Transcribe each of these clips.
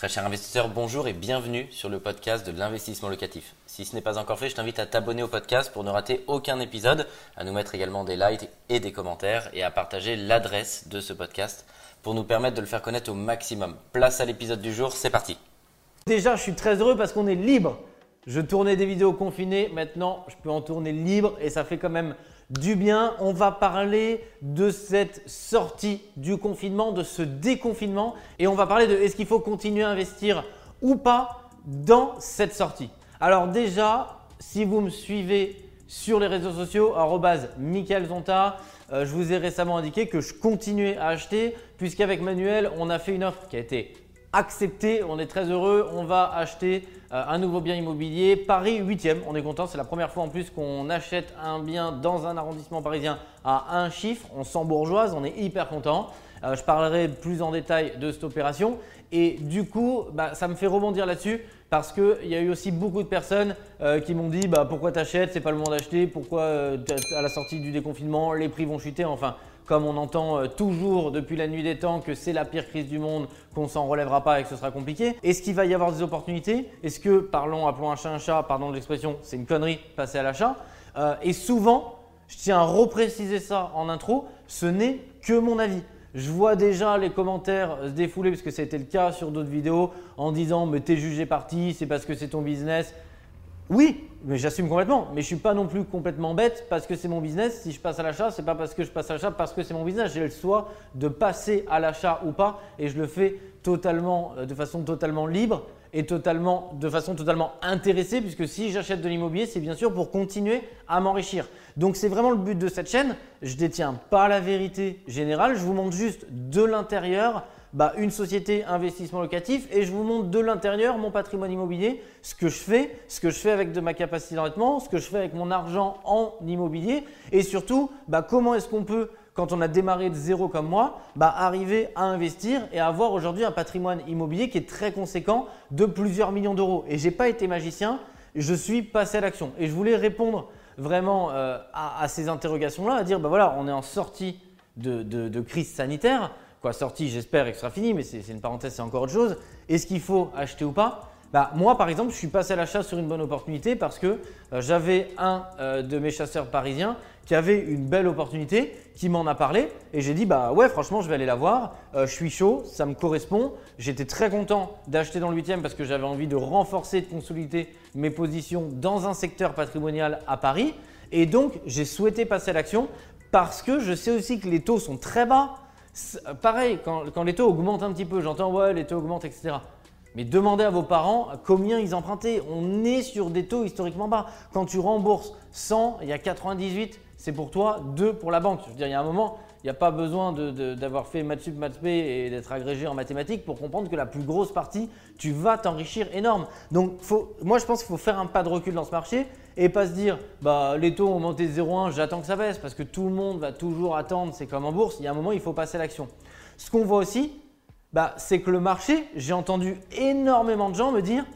Très cher investisseur, bonjour et bienvenue sur le podcast de l'investissement locatif. Si ce n'est pas encore fait, je t'invite à t'abonner au podcast pour ne rater aucun épisode, à nous mettre également des likes et des commentaires et à partager l'adresse de ce podcast pour nous permettre de le faire connaître au maximum. Place à l'épisode du jour, c'est parti. Déjà, je suis très heureux parce qu'on est libre. Je tournais des vidéos confinées, maintenant je peux en tourner libre et ça fait quand même du bien. On va parler de cette sortie du confinement, de ce déconfinement et on va parler de est-ce qu'il faut continuer à investir ou pas dans cette sortie. Alors déjà, si vous me suivez sur les réseaux sociaux, Michael euh, je vous ai récemment indiqué que je continuais à acheter puisqu'avec Manuel, on a fait une offre qui a été acceptée. On est très heureux. On va acheter euh, un nouveau bien immobilier. Paris 8e, on est content. C'est la première fois en plus qu'on achète un bien dans un arrondissement parisien à un chiffre. On sent bourgeoise, on est hyper content. Euh, je parlerai plus en détail de cette opération. Et du coup, bah, ça me fait rebondir là-dessus parce qu'il y a eu aussi beaucoup de personnes euh, qui m'ont dit bah, pourquoi t'achètes, c'est pas le moment d'acheter, pourquoi à la sortie du déconfinement? Les prix vont chuter. Enfin, comme on entend euh, toujours depuis la nuit des temps que c'est la pire crise du monde, qu'on s'en relèvera pas et que ce sera compliqué. Est-ce qu'il va y avoir des opportunités? Est-ce que, parlons, appelons un chat un chat, pardon de l'expression, c'est une connerie, passer à l'achat? Euh, Et souvent, je tiens à repréciser ça en intro, ce n'est que mon avis. Je vois déjà les commentaires se défouler parce que ça a été le cas sur d'autres vidéos en disant mais t'es jugé parti, c'est parce que c'est ton business. Oui, mais j'assume complètement. Mais je suis pas non plus complètement bête parce que c'est mon business. Si je passe à l'achat, c'est pas parce que je passe à l'achat, parce que c'est mon business. J'ai le choix de passer à l'achat ou pas, et je le fais totalement, euh, de façon totalement libre et totalement, de façon totalement intéressée, puisque si j'achète de l'immobilier, c'est bien sûr pour continuer à m'enrichir. Donc c'est vraiment le but de cette chaîne. Je détiens pas la vérité générale. Je vous montre juste de l'intérieur bah, une société investissement locatif et je vous montre de l'intérieur mon patrimoine immobilier, ce que je fais, ce que je fais avec de ma capacité d'endettement, ce que je fais avec mon argent en immobilier et surtout bah, comment est-ce qu'on peut quand on a démarré de zéro comme moi, bah, arriver à investir et avoir aujourd'hui un patrimoine immobilier qui est très conséquent de plusieurs millions d'euros. Et je n'ai pas été magicien, je suis passé à l'action. Et je voulais répondre vraiment euh, à, ces interrogations-là, à dire, bah voilà, on est en sortie de crise sanitaire quoi, sortie, j'espère, et que ce sera fini, mais c'est une parenthèse, c'est encore autre chose. Est-ce qu'il faut acheter ou pas? Bah, moi, par exemple, je suis passé à l'achat sur une bonne opportunité parce que euh, j'avais un euh, de mes chasseurs parisiens qui avait une belle opportunité, qui m'en a parlé et j'ai dit bah ouais, franchement, je vais aller la voir. Euh, je suis chaud, ça me correspond. J'étais très content d'acheter dans le 8 parce que j'avais envie de renforcer, de consolider mes positions dans un secteur patrimonial à Paris. Et donc, j'ai souhaité passer à l'action parce que je sais aussi que les taux sont très bas Pareil, quand, les taux augmentent un petit peu, j'entends ouais, les taux augmentent, etc. Mais demandez à vos parents combien ils empruntaient. On est sur des taux historiquement bas. Quand tu rembourses 100, il y a 98, c'est pour toi, 2 pour la banque. Je veux dire, il y a un moment, il n'y a pas besoin d'avoir fait maths sup, maths et d'être agrégé en mathématiques pour comprendre que la plus grosse partie, tu vas t'enrichir énorme. Donc, moi, je pense qu'il faut faire un pas de recul dans ce marché et pas se dire, bah, les taux ont monté 0,1, j'attends que ça baisse parce que tout le monde va toujours attendre, c'est comme en bourse, il y a un moment, il faut passer à l'action. Ce qu'on voit aussi, bah, c'est que le marché, j'ai entendu énormément de gens me dire,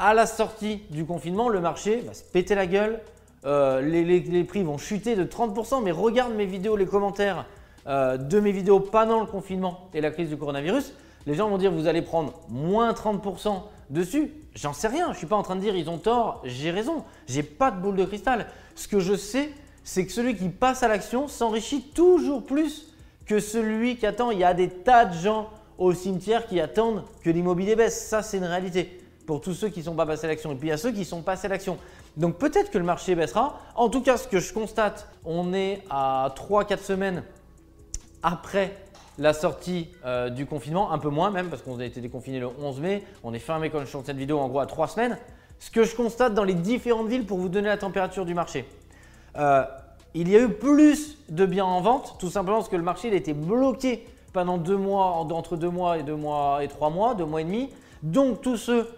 à la sortie du confinement, le marché va se péter la gueule, euh, les, prix vont chuter de 30%, mais regarde mes vidéos, les commentaires euh, de mes vidéos pendant le confinement et la crise du coronavirus, les gens vont dire vous allez prendre moins 30% dessus. J'en sais rien, je ne suis pas en train de dire ils ont tort, j'ai raison, j'ai pas de boule de cristal. Ce que je sais, c'est que celui qui passe à l'action s'enrichit toujours plus que celui qui attend. Il y a des tas de gens au cimetière qui attendent que l'immobilier baisse. Ça, c'est une réalité pour tous ceux qui ne sont pas passés à l'action. Et puis il y a ceux qui sont passés à l'action. Donc peut-être que le marché baissera. En tout cas, ce que je constate, on est à 3-4 semaines après la sortie euh, du confinement, un peu moins même parce qu'on a été déconfiné le 11 mai. On est fermé quand je tourne cette vidéo en gros à 3 semaines. Ce que je constate dans les différentes villes pour vous donner la température du marché. Euh, il y a eu plus de biens en vente, tout simplement parce que le marché a été bloqué pendant deux mois, entre deux mois et deux mois et trois mois, deux mois et demi. Donc tous ceux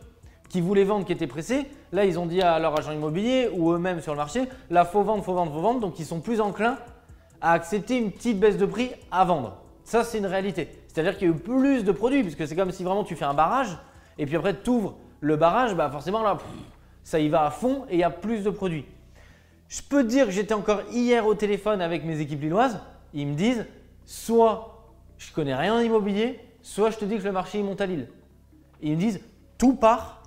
qui voulaient vendre, qui étaient pressés, là ils ont dit à leur agent immobilier ou eux-mêmes sur le marché, là faut vendre, faut vendre, faut vendre, donc ils sont plus enclins à accepter une petite baisse de prix à vendre. Ça c'est une réalité. C'est-à-dire qu'il y a eu plus de produits, puisque c'est comme si vraiment tu fais un barrage, et puis après tu ouvres le barrage, bah forcément là, ça y va à fond et il y a plus de produits. Je peux te dire que j'étais encore hier au téléphone avec mes équipes lilloises, ils me disent, soit je connais rien en immobilier, soit je te dis que le marché monte à Lille. Ils me disent tout part,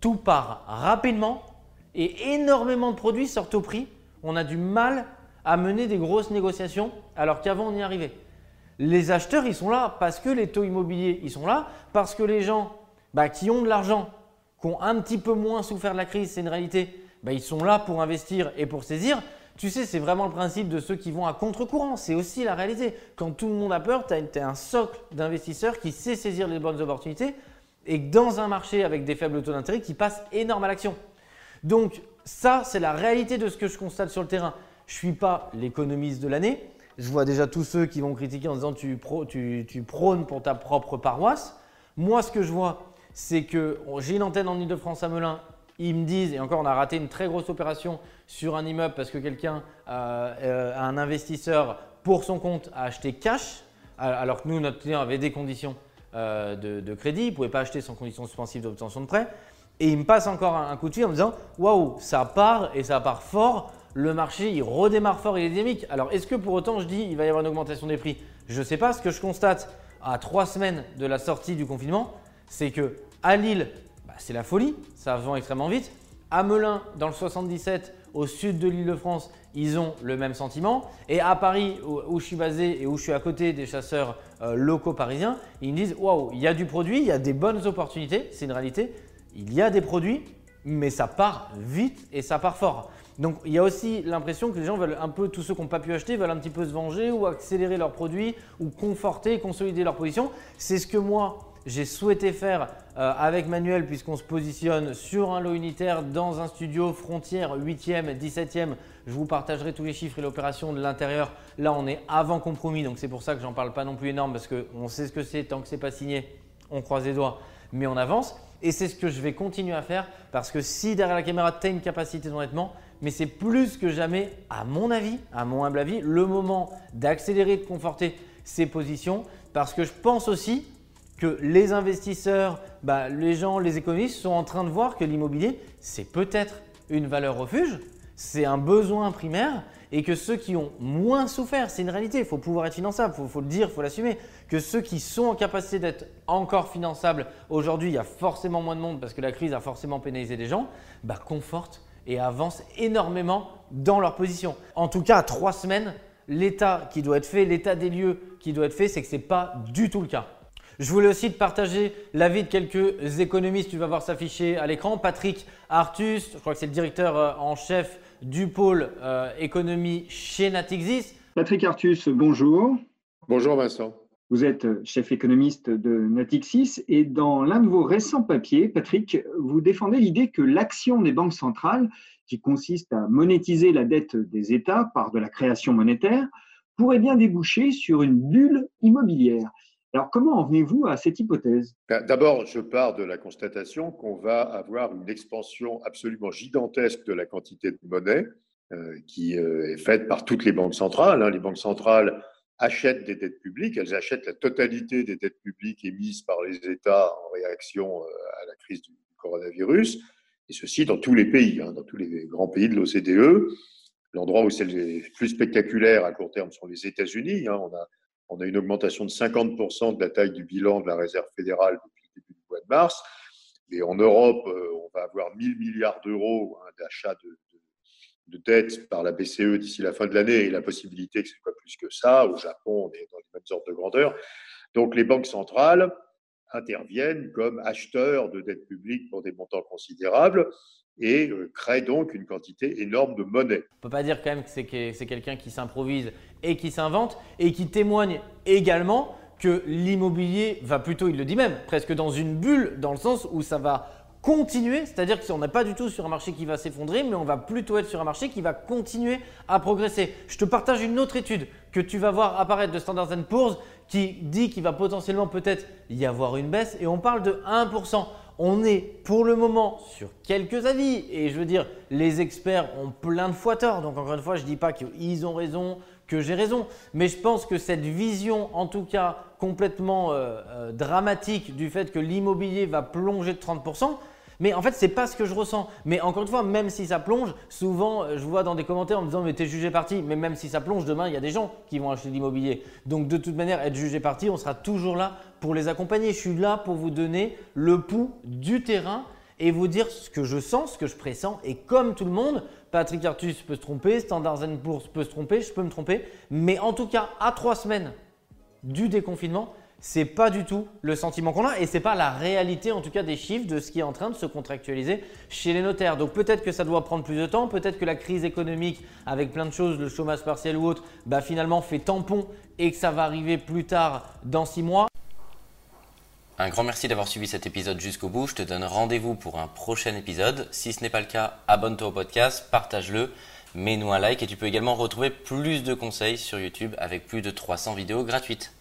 tout part rapidement et énormément de produits sortent au prix. On a du mal à mener des grosses négociations alors qu'avant on y arrivait. Les acheteurs, ils sont là parce que les taux immobiliers, ils sont là, parce que les gens bah, qui ont de l'argent, qui ont un petit peu moins souffert de la crise, c'est une réalité, bah, ils sont là pour investir et pour saisir. Tu sais, c'est vraiment le principe de ceux qui vont à contre-courant. C'est aussi la réalité. Quand tout le monde a peur, tu as, un socle d'investisseurs qui sait saisir les bonnes opportunités et dans un marché avec des faibles taux d'intérêt qui passe énorme à l'action. Donc ça, c'est la réalité de ce que je constate sur le terrain. Je ne suis pas l'économiste de l'année. Je vois déjà tous ceux qui vont critiquer en disant tu, tu, prônes pour ta propre paroisse. Moi, ce que je vois, c'est que j'ai une antenne en Ile-de-France à Melun. Ils me disent, et encore, on a raté une très grosse opération sur un immeuble parce que quelqu'un, euh, un investisseur, pour son compte, a acheté cash, alors que nous, notre client avait des conditions euh, de, crédit. Il ne pouvait pas acheter sans condition suspensive d'obtention de prêt. Et il me passe encore un, coup de fil en me disant Waouh, ça part et ça part fort. Le marché, il redémarre fort, il est dynamique. Alors, est-ce que pour autant, je dis il va y avoir une augmentation des prix? Je ne sais pas. Ce que je constate à trois semaines de la sortie du confinement, c'est que à Lille, bah, c'est la folie. Ça vend extrêmement vite. À Melun, dans le 77, au sud de l'île de France, ils ont le même sentiment. Et à Paris, où, je suis basé et où je suis à côté des chasseurs euh, locaux parisiens, ils me disent Waouh, il y a du produit, il y a des bonnes opportunités, c'est une réalité il y a des produits, mais ça part vite et ça part fort. Donc il y a aussi l'impression que les gens veulent un peu, tous ceux qui n'ont pas pu acheter, veulent un petit peu se venger ou accélérer leurs produits ou conforter, consolider leur position. C'est ce que moi j'ai souhaité faire euh, avec Manuel puisqu'on se positionne sur un lot unitaire dans un studio frontière 8e, 17e. Je vous partagerai tous les chiffres et l'opération de l'intérieur. Là on est avant compromis donc c'est pour ça que j'en parle pas non plus énorme parce qu'on sait ce que c'est, tant que c'est pas signé, on croise les doigts, mais on avance. Et c'est ce que je vais continuer à faire parce que si derrière la caméra, tu as une capacité d'endettement, mais c'est plus que jamais, à mon avis, à mon humble avis, le moment d'accélérer, de conforter ces positions. Parce que je pense aussi que les investisseurs, bah, les gens, les économistes sont en train de voir que l'immobilier, c'est peut-être une valeur refuge, c'est un besoin primaire et que ceux qui ont moins souffert, c'est une réalité, il faut pouvoir être finançable, il faut, le dire, il faut l'assumer, que ceux qui sont en capacité d'être encore finançables, aujourd'hui il y a forcément moins de monde parce que la crise a forcément pénalisé des gens, bah, confortent et avancent énormément dans leur position. En tout cas, à trois semaines, l'état qui doit être fait, l'état des lieux qui doit être fait, c'est que ce n'est pas du tout le cas. Je voulais aussi te partager l'avis de quelques économistes. Tu vas voir s'afficher à l'écran. Patrick Artus, je crois que c'est le directeur euh, en chef du pôle euh, économie chez Natixis. Patrick Artus, bonjour. Bonjour Vincent. Vous êtes chef économiste de Natixis et dans l'un de vos récents papiers, Patrick, vous défendez l'idée que l'action des banques centrales, qui consiste à monétiser la dette des États par de la création monétaire, pourrait bien déboucher sur une bulle immobilière. Alors, comment en venez-vous à cette hypothèse? Ben, D'abord, je pars de la constatation qu'on va avoir une expansion absolument gigantesque de la quantité de monnaie euh, qui euh, est faite par toutes les banques centrales. Hein. Les banques centrales achètent des dettes publiques, elles achètent la totalité des dettes publiques émises par les États en réaction euh, à la crise du coronavirus, et ceci dans tous les pays, hein, dans tous les grands pays de l'OCDE. L'endroit où c'est le plus spectaculaire à court terme sont les États-Unis. Hein. On a on a une augmentation de 50% de la taille du bilan de la réserve fédérale depuis le début du mois de mars. Et en Europe, euh, on va avoir 1000 milliards d'euros hein, d'achat de, de, dettes par la BCE d'ici la fin de l'année et la possibilité que ce soit plus que ça. Au Japon, on est dans les mêmes ordres de grandeur. Donc les banques centrales interviennent comme acheteurs de dettes publiques pour des montants considérables et euh, crée donc une quantité énorme de monnaie. On ne peut pas dire quand même que c'est quelqu'un qui s'improvise et qui s'invente et qui témoigne également que l'immobilier va plutôt, il le dit même, presque dans une bulle, dans le sens où ça va continuer, c'est-à-dire qu'on n'est pas du tout sur un marché qui va s'effondrer, mais on va plutôt être sur un marché qui va continuer à progresser. Je te partage une autre étude que tu vas voir apparaître de Standard Poor's qui dit qu'il va potentiellement peut-être y avoir une baisse et on parle de 1%. On est pour le moment sur quelques avis et je veux dire, les experts ont plein de fois tort. Donc encore une fois, je ne dis pas qu'ils ont raison, que j'ai raison, mais je pense que cette vision, en tout cas complètement euh, euh, dramatique du fait que l'immobilier va plonger de 30%, Mais en fait, c'est pas ce que je ressens. Mais encore une fois, même si ça plonge, souvent, euh, je vois dans des commentaires en me disant, mais t'es jugé parti. Mais même si ça plonge, demain, il y a des gens qui vont acheter de l'immobilier. Donc, de toute manière, être jugé parti, on sera toujours là pour les accompagner. Je suis là pour vous donner le pouls du terrain et vous dire ce que je sens, ce que je pressens. Et comme tout le monde, Patrick Artus peut se tromper, Standard Poor's peut se tromper, je peux me tromper. Mais en tout cas, à trois semaines du déconfinement, c'est pas du tout le sentiment qu'on a et c'est pas la réalité en tout cas des chiffres de ce qui est en train de se contractualiser chez les notaires. Donc peut-être que ça doit prendre plus de temps, peut-être que la crise économique avec plein de choses, le chômage partiel ou autre, bah finalement fait tampon et que ça va arriver plus tard dans six mois. Un grand merci d'avoir suivi cet épisode jusqu'au bout. Je te donne rendez-vous pour un prochain épisode. Si ce n'est pas le cas, abonne-toi au podcast, partage-le, mets-nous un like et tu peux également retrouver plus de conseils sur YouTube avec plus de 300 vidéos gratuites.